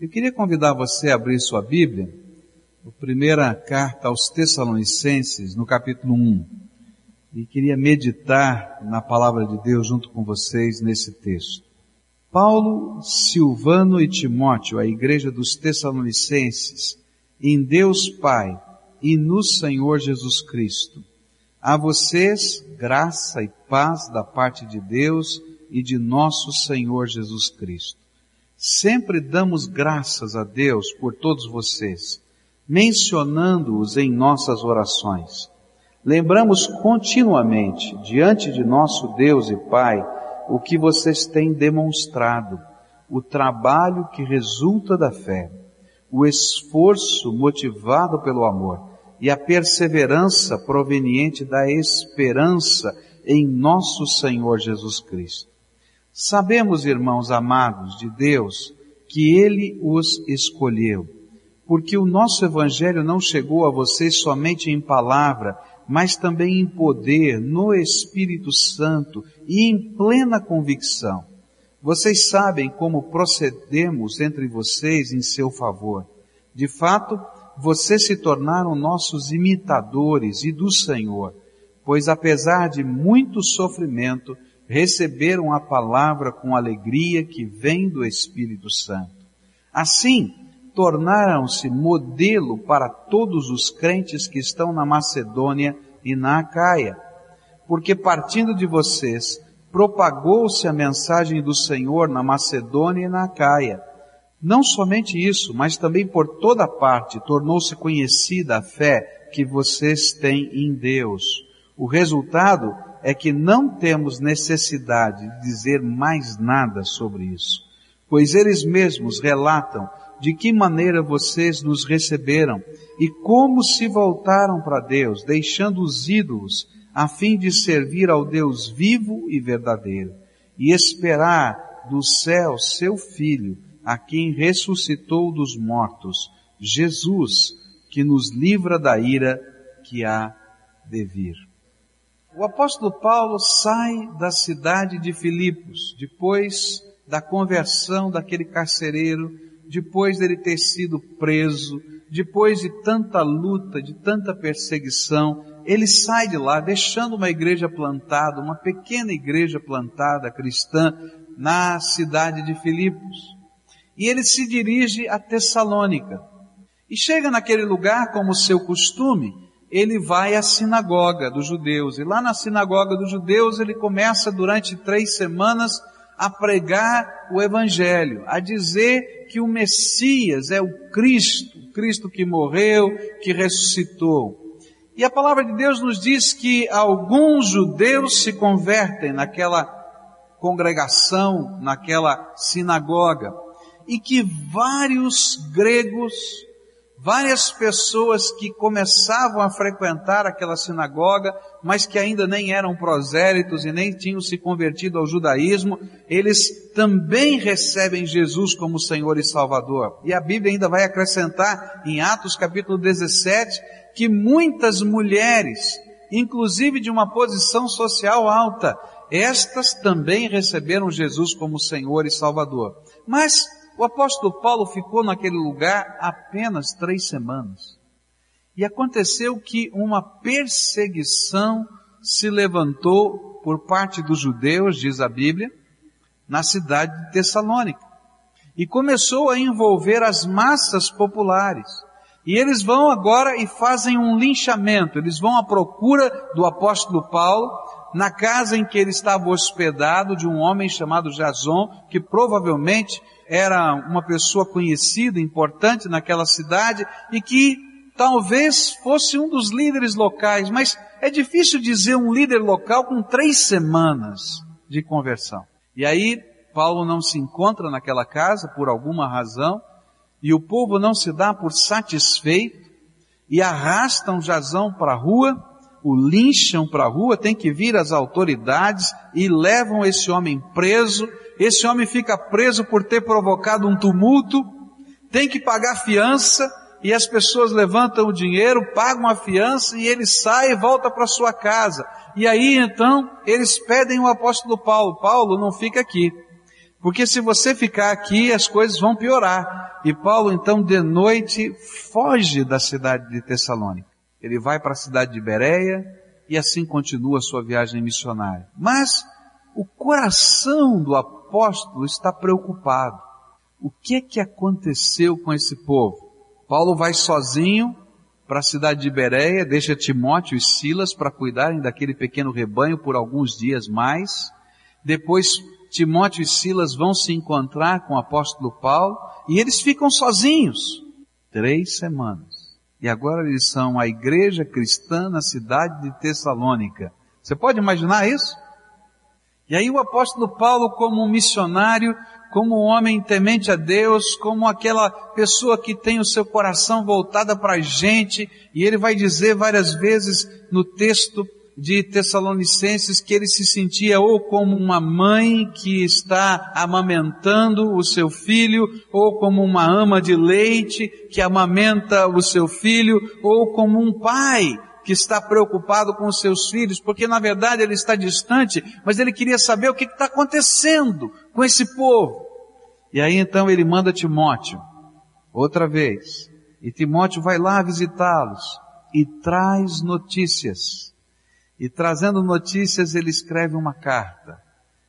Eu queria convidar você a abrir sua Bíblia, a primeira carta aos Tessalonicenses, no capítulo 1. E queria meditar na palavra de Deus junto com vocês nesse texto. Paulo, Silvano e Timóteo, a igreja dos Tessalonicenses, em Deus Pai e no Senhor Jesus Cristo. A vocês, graça e paz da parte de Deus e de nosso Senhor Jesus Cristo. Sempre damos graças a Deus por todos vocês, mencionando-os em nossas orações. Lembramos continuamente, diante de nosso Deus e Pai, o que vocês têm demonstrado, o trabalho que resulta da fé, o esforço motivado pelo amor e a perseverança proveniente da esperança em nosso Senhor Jesus Cristo. Sabemos, irmãos amados de Deus, que Ele os escolheu, porque o nosso Evangelho não chegou a vocês somente em palavra, mas também em poder, no Espírito Santo e em plena convicção. Vocês sabem como procedemos entre vocês em seu favor. De fato, vocês se tornaram nossos imitadores e do Senhor, pois apesar de muito sofrimento, receberam a palavra com alegria que vem do Espírito Santo. Assim, tornaram-se modelo para todos os crentes que estão na Macedônia e na Acaia, porque partindo de vocês, propagou-se a mensagem do Senhor na Macedônia e na Acaia. Não somente isso, mas também por toda parte tornou-se conhecida a fé que vocês têm em Deus. O resultado é que não temos necessidade de dizer mais nada sobre isso, pois eles mesmos relatam de que maneira vocês nos receberam e como se voltaram para Deus, deixando os ídolos, a fim de servir ao Deus vivo e verdadeiro, e esperar do céu seu Filho, a quem ressuscitou dos mortos, Jesus, que nos livra da ira que há de vir. O apóstolo Paulo sai da cidade de Filipos, depois da conversão daquele carcereiro, depois dele ter sido preso, depois de tanta luta, de tanta perseguição, ele sai de lá, deixando uma igreja plantada, uma pequena igreja plantada cristã na cidade de Filipos. E ele se dirige a Tessalônica. E chega naquele lugar como seu costume, ele vai à sinagoga dos judeus. E lá na sinagoga dos judeus ele começa durante três semanas a pregar o Evangelho, a dizer que o Messias é o Cristo, o Cristo que morreu, que ressuscitou. E a palavra de Deus nos diz que alguns judeus se convertem naquela congregação, naquela sinagoga, e que vários gregos várias pessoas que começavam a frequentar aquela sinagoga, mas que ainda nem eram prosélitos e nem tinham se convertido ao judaísmo, eles também recebem Jesus como Senhor e Salvador. E a Bíblia ainda vai acrescentar em Atos capítulo 17 que muitas mulheres, inclusive de uma posição social alta, estas também receberam Jesus como Senhor e Salvador. Mas o apóstolo Paulo ficou naquele lugar apenas três semanas. E aconteceu que uma perseguição se levantou por parte dos judeus, diz a Bíblia, na cidade de Tessalônica. E começou a envolver as massas populares. E eles vão agora e fazem um linchamento. Eles vão à procura do apóstolo Paulo na casa em que ele estava hospedado de um homem chamado Jason, que provavelmente era uma pessoa conhecida, importante naquela cidade e que talvez fosse um dos líderes locais, mas é difícil dizer um líder local com três semanas de conversão. E aí, Paulo não se encontra naquela casa por alguma razão, e o povo não se dá por satisfeito, e arrastam Jazão para a rua, o lincham para a rua, tem que vir as autoridades e levam esse homem preso, esse homem fica preso por ter provocado um tumulto, tem que pagar fiança, e as pessoas levantam o dinheiro, pagam a fiança e ele sai e volta para sua casa. E aí então eles pedem o apóstolo Paulo, Paulo não fica aqui. Porque se você ficar aqui as coisas vão piorar. e Paulo então de noite foge da cidade de Tessalônica. Ele vai para a cidade de Bereia e assim continua sua viagem missionária. Mas o coração do apóstolo está preocupado. O que é que aconteceu com esse povo? Paulo vai sozinho para a cidade de Bereia, deixa Timóteo e Silas para cuidarem daquele pequeno rebanho por alguns dias mais. Depois Timóteo e Silas vão se encontrar com o apóstolo Paulo e eles ficam sozinhos três semanas. E agora eles são a igreja cristã na cidade de Tessalônica. Você pode imaginar isso? E aí o apóstolo Paulo, como um missionário, como um homem temente a Deus, como aquela pessoa que tem o seu coração voltada para a gente, e ele vai dizer várias vezes no texto de Tessalonicenses que ele se sentia ou como uma mãe que está amamentando o seu filho, ou como uma ama de leite que amamenta o seu filho, ou como um pai que está preocupado com os seus filhos, porque na verdade ele está distante, mas ele queria saber o que está acontecendo com esse povo. E aí então ele manda Timóteo, outra vez, e Timóteo vai lá visitá-los e traz notícias. E trazendo notícias ele escreve uma carta.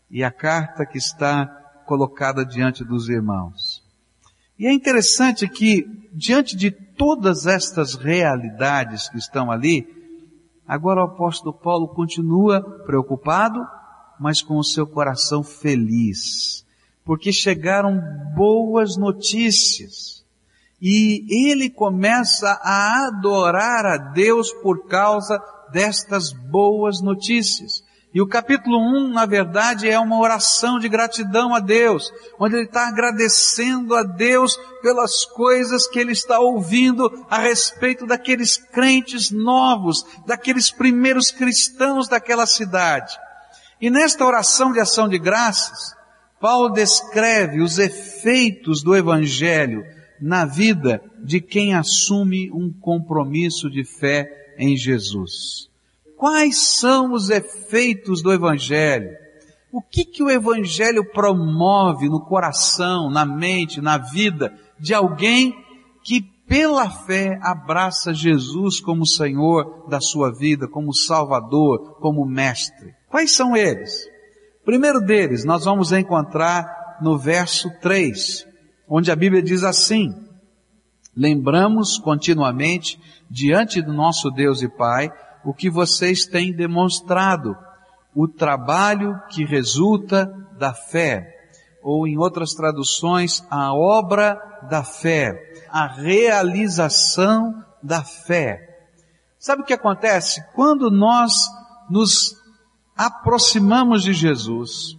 E a carta que está colocada diante dos irmãos. E é interessante que, diante de todas estas realidades que estão ali, agora o apóstolo Paulo continua preocupado, mas com o seu coração feliz, porque chegaram boas notícias. E ele começa a adorar a Deus por causa destas boas notícias. E o capítulo 1, na verdade, é uma oração de gratidão a Deus, onde ele está agradecendo a Deus pelas coisas que ele está ouvindo a respeito daqueles crentes novos, daqueles primeiros cristãos daquela cidade. E nesta oração de ação de graças, Paulo descreve os efeitos do Evangelho na vida de quem assume um compromisso de fé em Jesus. Quais são os efeitos do Evangelho? O que que o Evangelho promove no coração, na mente, na vida de alguém que pela fé abraça Jesus como Senhor da sua vida, como Salvador, como Mestre? Quais são eles? Primeiro deles, nós vamos encontrar no verso 3, onde a Bíblia diz assim, lembramos continuamente diante do nosso Deus e Pai o que vocês têm demonstrado, o trabalho que resulta da fé, ou em outras traduções, a obra da fé, a realização da fé. Sabe o que acontece? Quando nós nos aproximamos de Jesus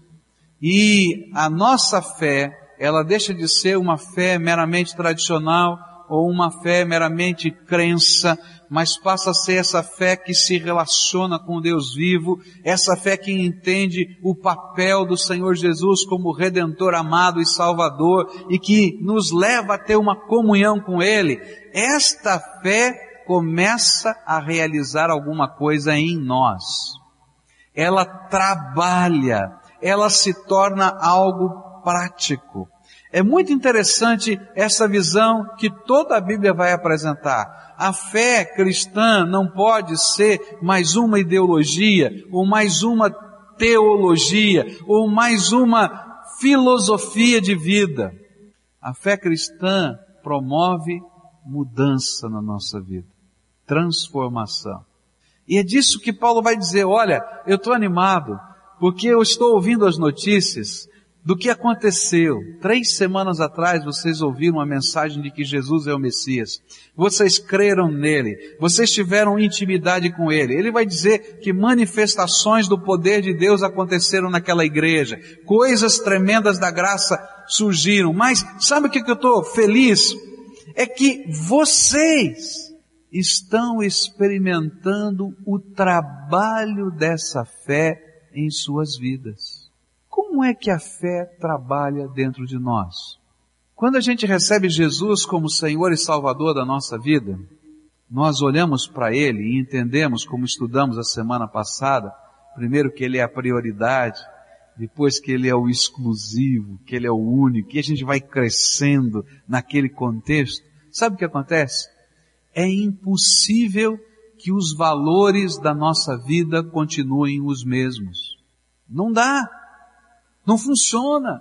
e a nossa fé, ela deixa de ser uma fé meramente tradicional ou uma fé meramente crença, mas passa a ser essa fé que se relaciona com Deus vivo, essa fé que entende o papel do Senhor Jesus como Redentor amado e Salvador e que nos leva a ter uma comunhão com Ele. Esta fé começa a realizar alguma coisa em nós. Ela trabalha, ela se torna algo prático. É muito interessante essa visão que toda a Bíblia vai apresentar. A fé cristã não pode ser mais uma ideologia, ou mais uma teologia, ou mais uma filosofia de vida. A fé cristã promove mudança na nossa vida, transformação. E é disso que Paulo vai dizer, olha, eu estou animado, porque eu estou ouvindo as notícias do que aconteceu. Três semanas atrás vocês ouviram a mensagem de que Jesus é o Messias. Vocês creram nele. Vocês tiveram intimidade com ele. Ele vai dizer que manifestações do poder de Deus aconteceram naquela igreja. Coisas tremendas da graça surgiram. Mas sabe o que, eu estou feliz? É que vocês estão experimentando o trabalho dessa fé em suas vidas. Como é que a fé trabalha dentro de nós? Quando a gente recebe Jesus como Senhor e Salvador da nossa vida, nós olhamos para Ele e entendemos, como estudamos a semana passada, primeiro que Ele é a prioridade, depois que ele é o exclusivo, que ele é o único, que a gente vai crescendo naquele contexto, sabe o que acontece? É impossível que os valores da nossa vida continuem os mesmos. Não dá. Não funciona.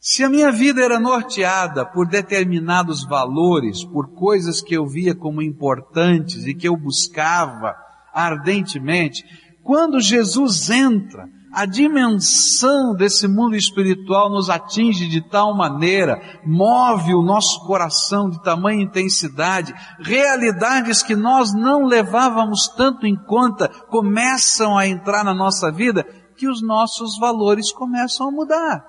Se a minha vida era norteada por determinados valores, por coisas que eu via como importantes e que eu buscava ardentemente, quando Jesus entra, a dimensão desse mundo espiritual nos atinge de tal maneira, move o nosso coração de tamanha intensidade, realidades que nós não levávamos tanto em conta começam a entrar na nossa vida, que os nossos valores começam a mudar.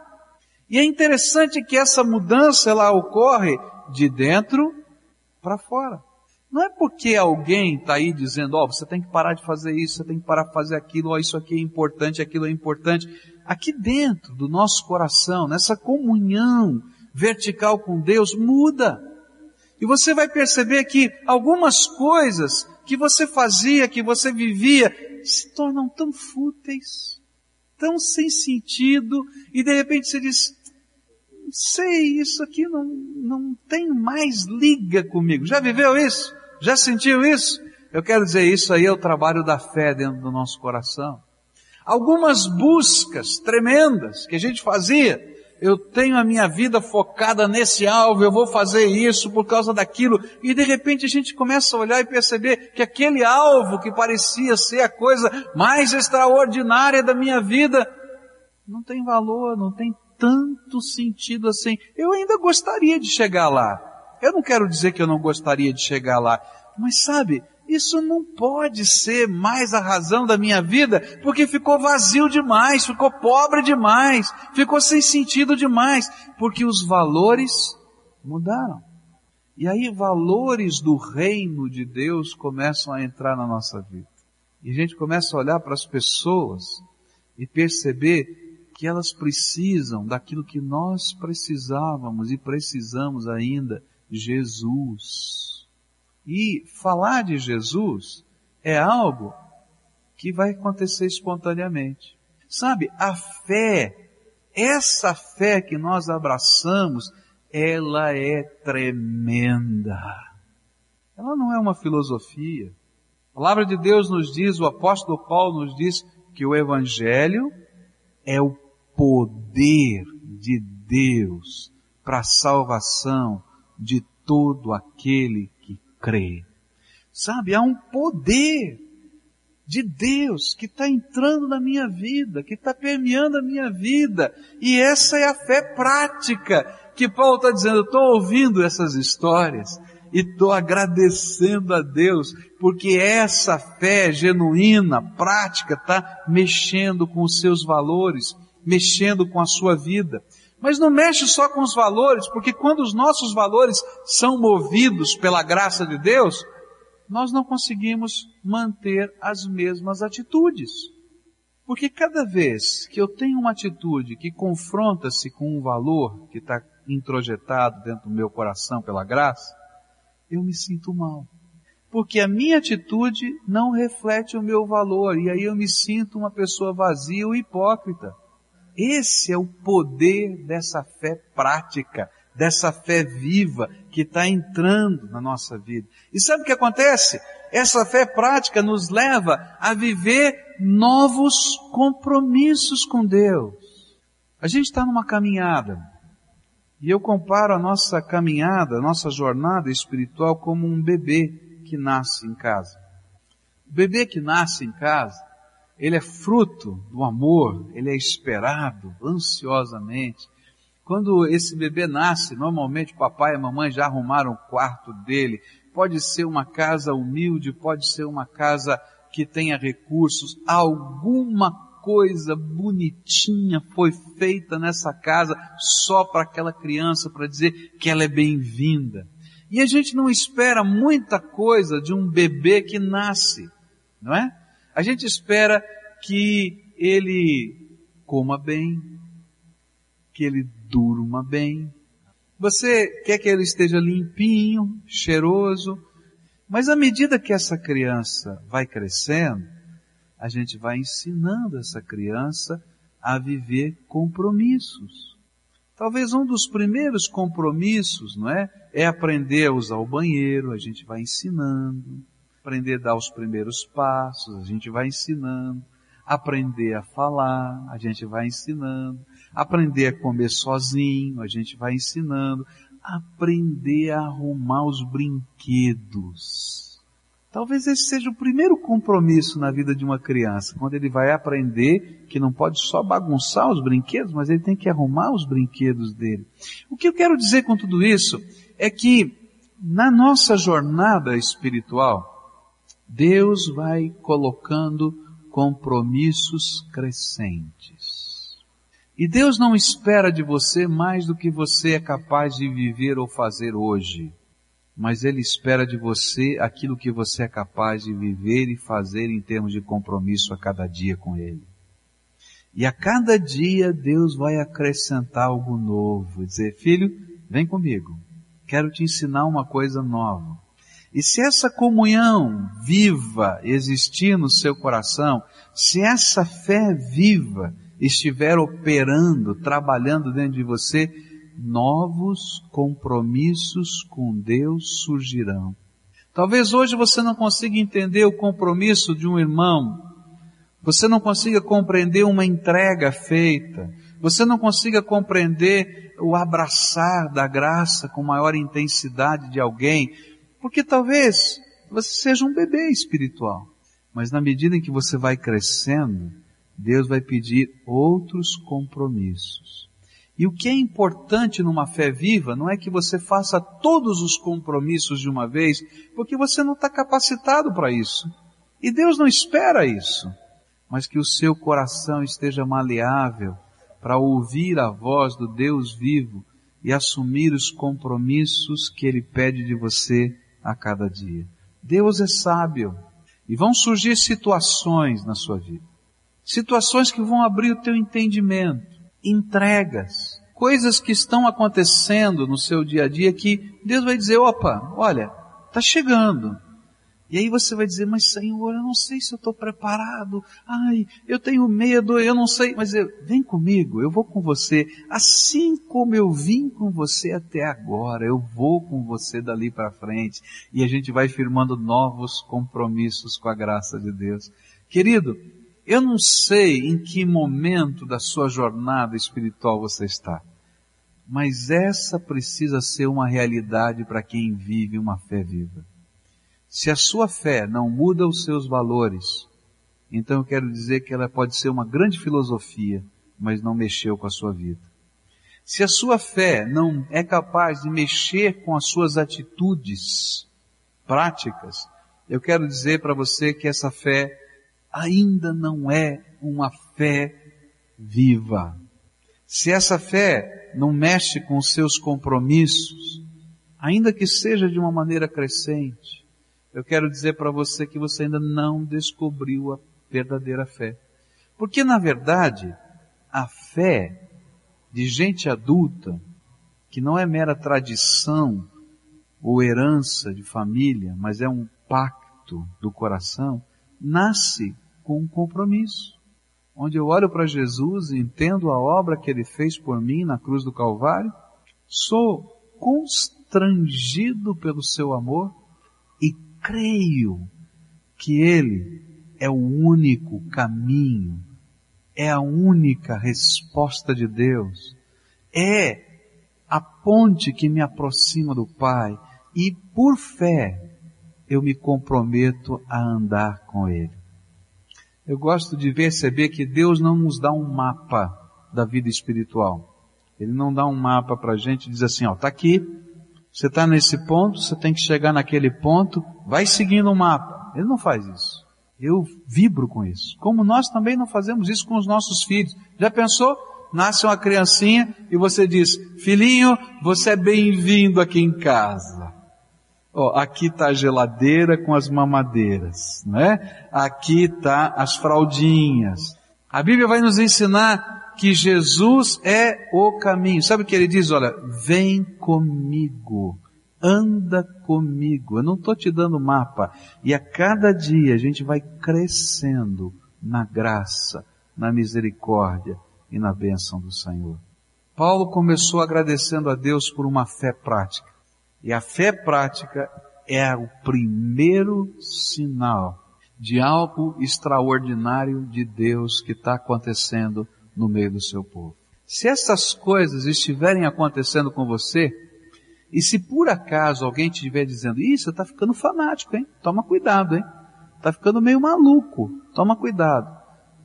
E é interessante que essa mudança ela ocorre de dentro para fora. Não é porque alguém está aí dizendo, ó, oh, você tem que parar de fazer isso, você tem que parar de fazer aquilo, ó, oh, isso aqui é importante, aquilo é importante. Aqui dentro do nosso coração, nessa comunhão vertical com Deus, muda. E você vai perceber que algumas coisas que você fazia, que você vivia, se tornam tão fúteis, tão sem sentido, e de repente você diz, sei, isso aqui não, não tem mais liga comigo. Já viveu isso? Já sentiu isso? Eu quero dizer, isso aí é o trabalho da fé dentro do nosso coração. Algumas buscas tremendas que a gente fazia, eu tenho a minha vida focada nesse alvo, eu vou fazer isso por causa daquilo, e de repente a gente começa a olhar e perceber que aquele alvo que parecia ser a coisa mais extraordinária da minha vida, não tem valor, não tem tanto sentido assim. Eu ainda gostaria de chegar lá. Eu não quero dizer que eu não gostaria de chegar lá, mas sabe, isso não pode ser mais a razão da minha vida, porque ficou vazio demais, ficou pobre demais, ficou sem sentido demais, porque os valores mudaram. E aí valores do reino de Deus começam a entrar na nossa vida. E a gente começa a olhar para as pessoas e perceber que elas precisam daquilo que nós precisávamos e precisamos ainda, Jesus. E falar de Jesus é algo que vai acontecer espontaneamente. Sabe, a fé, essa fé que nós abraçamos, ela é tremenda. Ela não é uma filosofia. A palavra de Deus nos diz, o apóstolo Paulo nos diz que o Evangelho é o poder de Deus para a salvação de todo aquele que crê. Sabe, há um poder de Deus que está entrando na minha vida, que está permeando a minha vida. E essa é a fé prática que Paulo está dizendo. Eu estou ouvindo essas histórias e estou agradecendo a Deus, porque essa fé genuína, prática, está mexendo com os seus valores, mexendo com a sua vida. Mas não mexe só com os valores, porque quando os nossos valores são movidos pela graça de Deus, nós não conseguimos manter as mesmas atitudes. Porque cada vez que eu tenho uma atitude que confronta-se com um valor que está introjetado dentro do meu coração pela graça, eu me sinto mal. Porque a minha atitude não reflete o meu valor, e aí eu me sinto uma pessoa vazia ou hipócrita. Esse é o poder dessa fé prática, dessa fé viva que está entrando na nossa vida. E sabe o que acontece? Essa fé prática nos leva a viver novos compromissos com Deus. A gente está numa caminhada. E eu comparo a nossa caminhada, a nossa jornada espiritual como um bebê que nasce em casa. O bebê que nasce em casa, ele é fruto do amor, ele é esperado ansiosamente. Quando esse bebê nasce, normalmente papai e mamãe já arrumaram o quarto dele. Pode ser uma casa humilde, pode ser uma casa que tenha recursos. Alguma coisa bonitinha foi feita nessa casa só para aquela criança, para dizer que ela é bem-vinda. E a gente não espera muita coisa de um bebê que nasce, não é? A gente espera que ele coma bem, que ele durma bem. Você quer que ele esteja limpinho, cheiroso, mas à medida que essa criança vai crescendo, a gente vai ensinando essa criança a viver compromissos. Talvez um dos primeiros compromissos, não é? É aprender a usar o banheiro, a gente vai ensinando. Aprender a dar os primeiros passos, a gente vai ensinando. Aprender a falar, a gente vai ensinando. Aprender a comer sozinho, a gente vai ensinando. Aprender a arrumar os brinquedos Talvez esse seja o primeiro compromisso na vida de uma criança, quando ele vai aprender que não pode só bagunçar os brinquedos, mas ele tem que arrumar os brinquedos dele. O que eu quero dizer com tudo isso é que na nossa jornada espiritual, Deus vai colocando compromissos crescentes. E Deus não espera de você mais do que você é capaz de viver ou fazer hoje mas Ele espera de você aquilo que você é capaz de viver e fazer em termos de compromisso a cada dia com Ele. E a cada dia Deus vai acrescentar algo novo, dizer, filho, vem comigo, quero te ensinar uma coisa nova. E se essa comunhão viva existir no seu coração, se essa fé viva estiver operando, trabalhando dentro de você, novos compromissos com Deus surgirão. Talvez hoje você não consiga entender o compromisso de um irmão, você não consiga compreender uma entrega feita, você não consiga compreender o abraçar da graça com maior intensidade de alguém, porque talvez você seja um bebê espiritual. Mas na medida em que você vai crescendo, Deus vai pedir outros compromissos. E o que é importante numa fé viva não é que você faça todos os compromissos de uma vez, porque você não está capacitado para isso. E Deus não espera isso. Mas que o seu coração esteja maleável para ouvir a voz do Deus vivo e assumir os compromissos que Ele pede de você a cada dia. Deus é sábio e vão surgir situações na sua vida. Situações que vão abrir o teu entendimento entregas, coisas que estão acontecendo no seu dia a dia que Deus vai dizer, opa, olha, está chegando. E aí você vai dizer, mas Senhor, eu não sei se eu estou preparado. Ai, eu tenho medo, eu não sei. Mas eu, vem comigo, eu vou com você. Assim como eu vim com você até agora, eu vou com você dali para frente. E a gente vai firmando novos compromissos com a graça de Deus. Querido, eu não sei em que momento da sua jornada espiritual você está, mas essa precisa ser uma realidade para quem vive uma fé viva. Se a sua fé não muda os seus valores, então eu quero dizer que ela pode ser uma grande filosofia, mas não mexeu com a sua vida. Se a sua fé não é capaz de mexer com as suas atitudes práticas, eu quero dizer para você que essa fé ainda não é uma fé viva. Se essa fé não mexe com os seus compromissos, ainda que seja de uma maneira crescente, eu quero dizer para você que você ainda não descobriu a verdadeira fé. Porque na verdade, a fé de gente adulta, que não é mera tradição ou herança de família, mas é um pacto do coração, nasce com um compromisso. Onde eu olho para Jesus e entendo a obra que ele fez por mim na cruz do Calvário, sou constrangido pelo seu amor creio que ele é o único caminho, é a única resposta de Deus, é a ponte que me aproxima do Pai e por fé eu me comprometo a andar com Ele. Eu gosto de perceber que Deus não nos dá um mapa da vida espiritual. Ele não dá um mapa para a gente e diz assim, ó, tá aqui, você está nesse ponto, você tem que chegar naquele ponto, vai seguindo o mapa. Ele não faz isso. Eu vibro com isso. Como nós também não fazemos isso com os nossos filhos. Já pensou? Nasce uma criancinha e você diz, filhinho, você é bem-vindo aqui em casa. Ó, aqui está a geladeira com as mamadeiras, não é? Aqui está as fraldinhas. A Bíblia vai nos ensinar que Jesus é o caminho. Sabe o que ele diz? Olha, vem comigo, anda comigo. Eu não estou te dando mapa. E a cada dia a gente vai crescendo na graça, na misericórdia e na bênção do Senhor. Paulo começou agradecendo a Deus por uma fé prática. E a fé prática é o primeiro sinal de algo extraordinário de Deus que está acontecendo no meio do seu povo. Se essas coisas estiverem acontecendo com você, e se por acaso alguém te estiver dizendo, isso, está ficando fanático, hein? Toma cuidado, hein? Está ficando meio maluco, toma cuidado.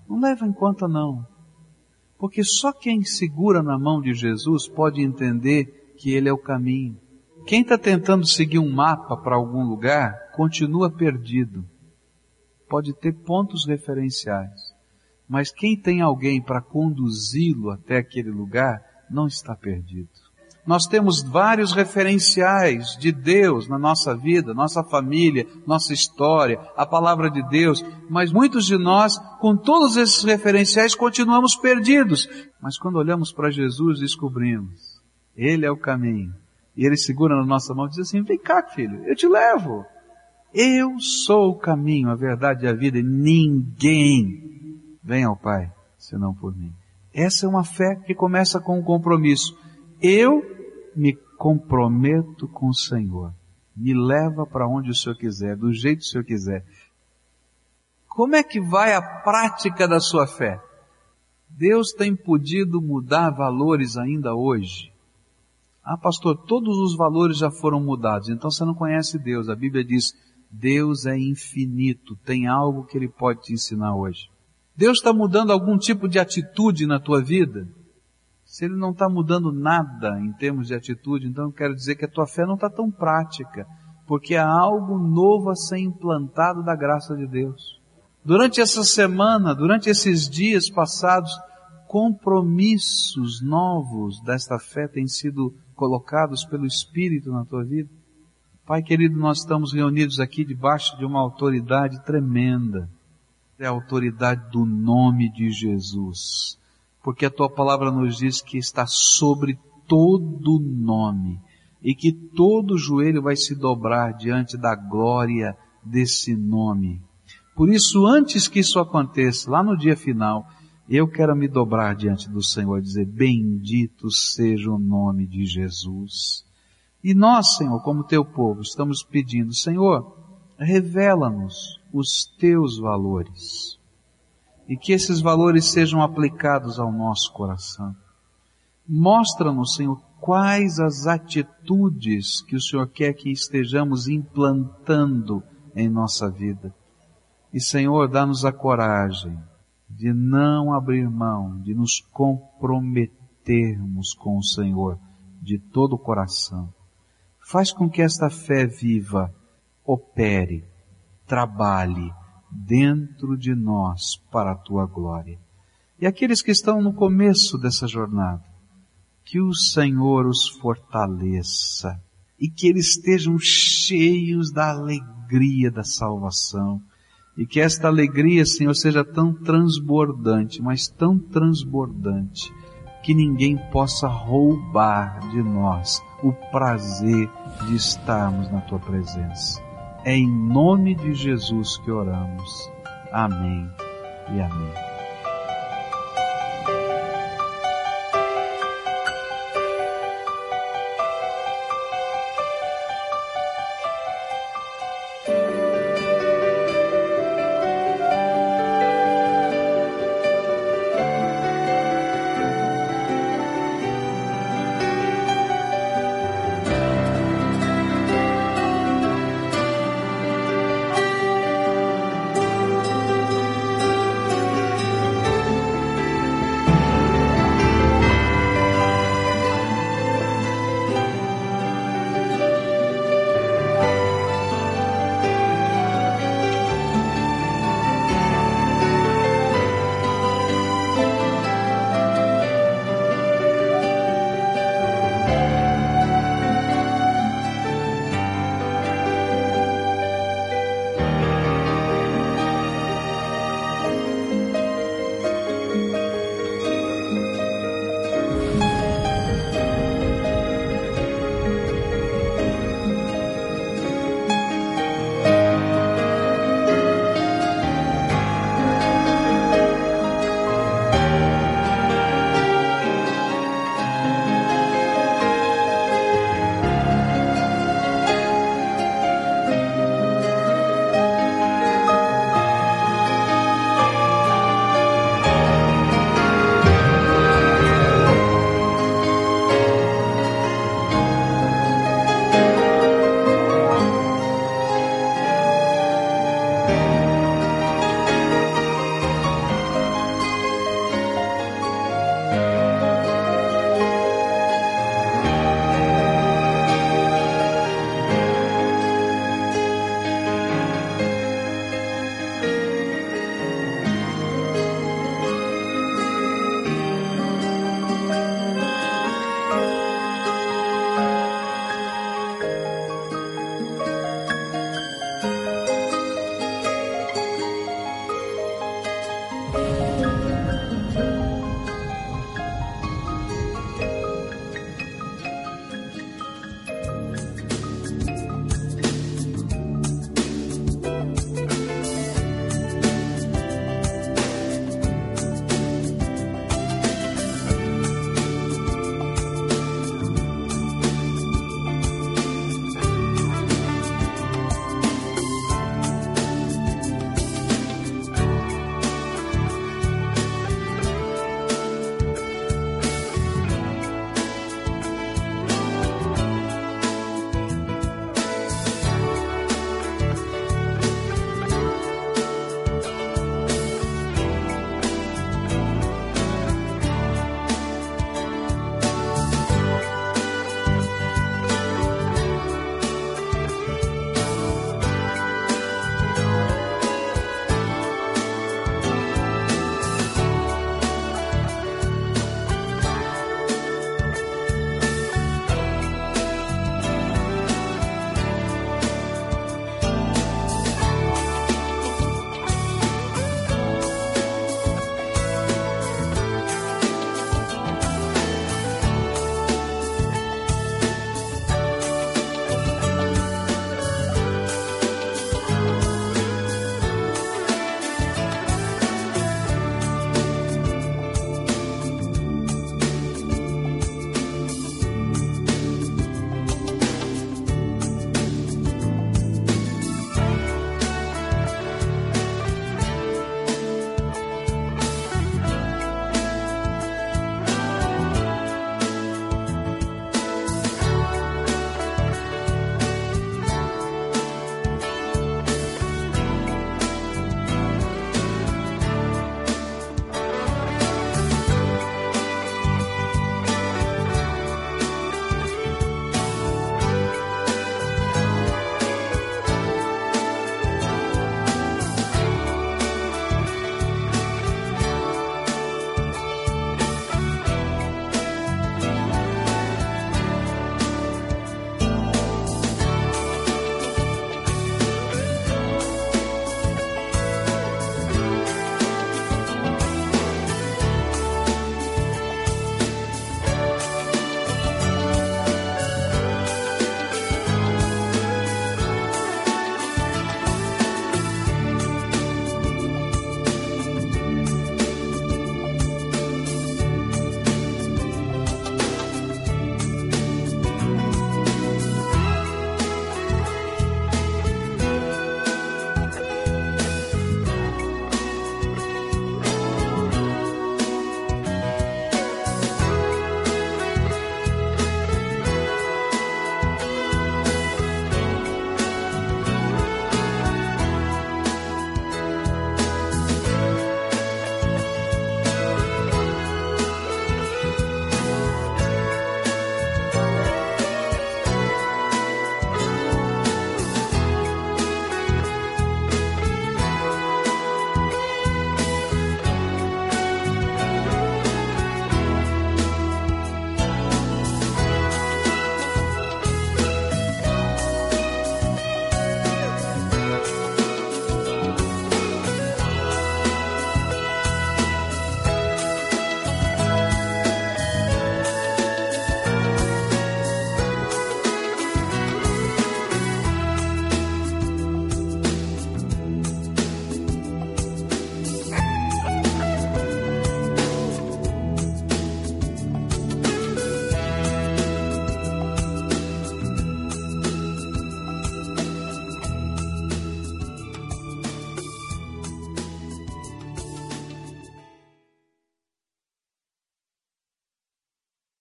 Não leva em conta não. Porque só quem segura na mão de Jesus pode entender que Ele é o caminho. Quem está tentando seguir um mapa para algum lugar, continua perdido. Pode ter pontos referenciais. Mas quem tem alguém para conduzi-lo até aquele lugar, não está perdido. Nós temos vários referenciais de Deus na nossa vida, nossa família, nossa história, a palavra de Deus, mas muitos de nós, com todos esses referenciais, continuamos perdidos. Mas quando olhamos para Jesus, descobrimos, Ele é o caminho. E Ele segura na nossa mão e diz assim, vem cá filho, eu te levo. Eu sou o caminho, a verdade e a vida, e ninguém vem ao Pai senão por mim. Essa é uma fé que começa com um compromisso. Eu me comprometo com o Senhor. Me leva para onde o Senhor quiser, do jeito que o Senhor quiser. Como é que vai a prática da sua fé? Deus tem podido mudar valores ainda hoje. Ah, pastor, todos os valores já foram mudados, então você não conhece Deus. A Bíblia diz, Deus é infinito, tem algo que Ele pode te ensinar hoje. Deus está mudando algum tipo de atitude na tua vida? Se ele não está mudando nada em termos de atitude, então quero dizer que a tua fé não está tão prática, porque há algo novo a ser implantado da graça de Deus. Durante essa semana, durante esses dias passados, compromissos novos desta fé têm sido colocados pelo Espírito na tua vida. Pai querido, nós estamos reunidos aqui debaixo de uma autoridade tremenda. É a autoridade do nome de Jesus porque a tua palavra nos diz que está sobre todo nome e que todo joelho vai se dobrar diante da glória desse nome. Por isso, antes que isso aconteça, lá no dia final, eu quero me dobrar diante do Senhor e dizer, bendito seja o nome de Jesus. E nós, Senhor, como teu povo, estamos pedindo, Senhor, revela-nos os teus valores e que esses valores sejam aplicados ao nosso coração. Mostra-nos, Senhor, quais as atitudes que o Senhor quer que estejamos implantando em nossa vida. E, Senhor, dá-nos a coragem de não abrir mão, de nos comprometermos com o Senhor de todo o coração. Faz com que esta fé viva opere, trabalhe, dentro de nós para a tua glória. E aqueles que estão no começo dessa jornada, que o Senhor os fortaleça e que eles estejam cheios da alegria da salvação e que esta alegria, Senhor, seja tão transbordante, mas tão transbordante, que ninguém possa roubar de nós o prazer de estarmos na tua presença. É em nome de Jesus que oramos. Amém e amém.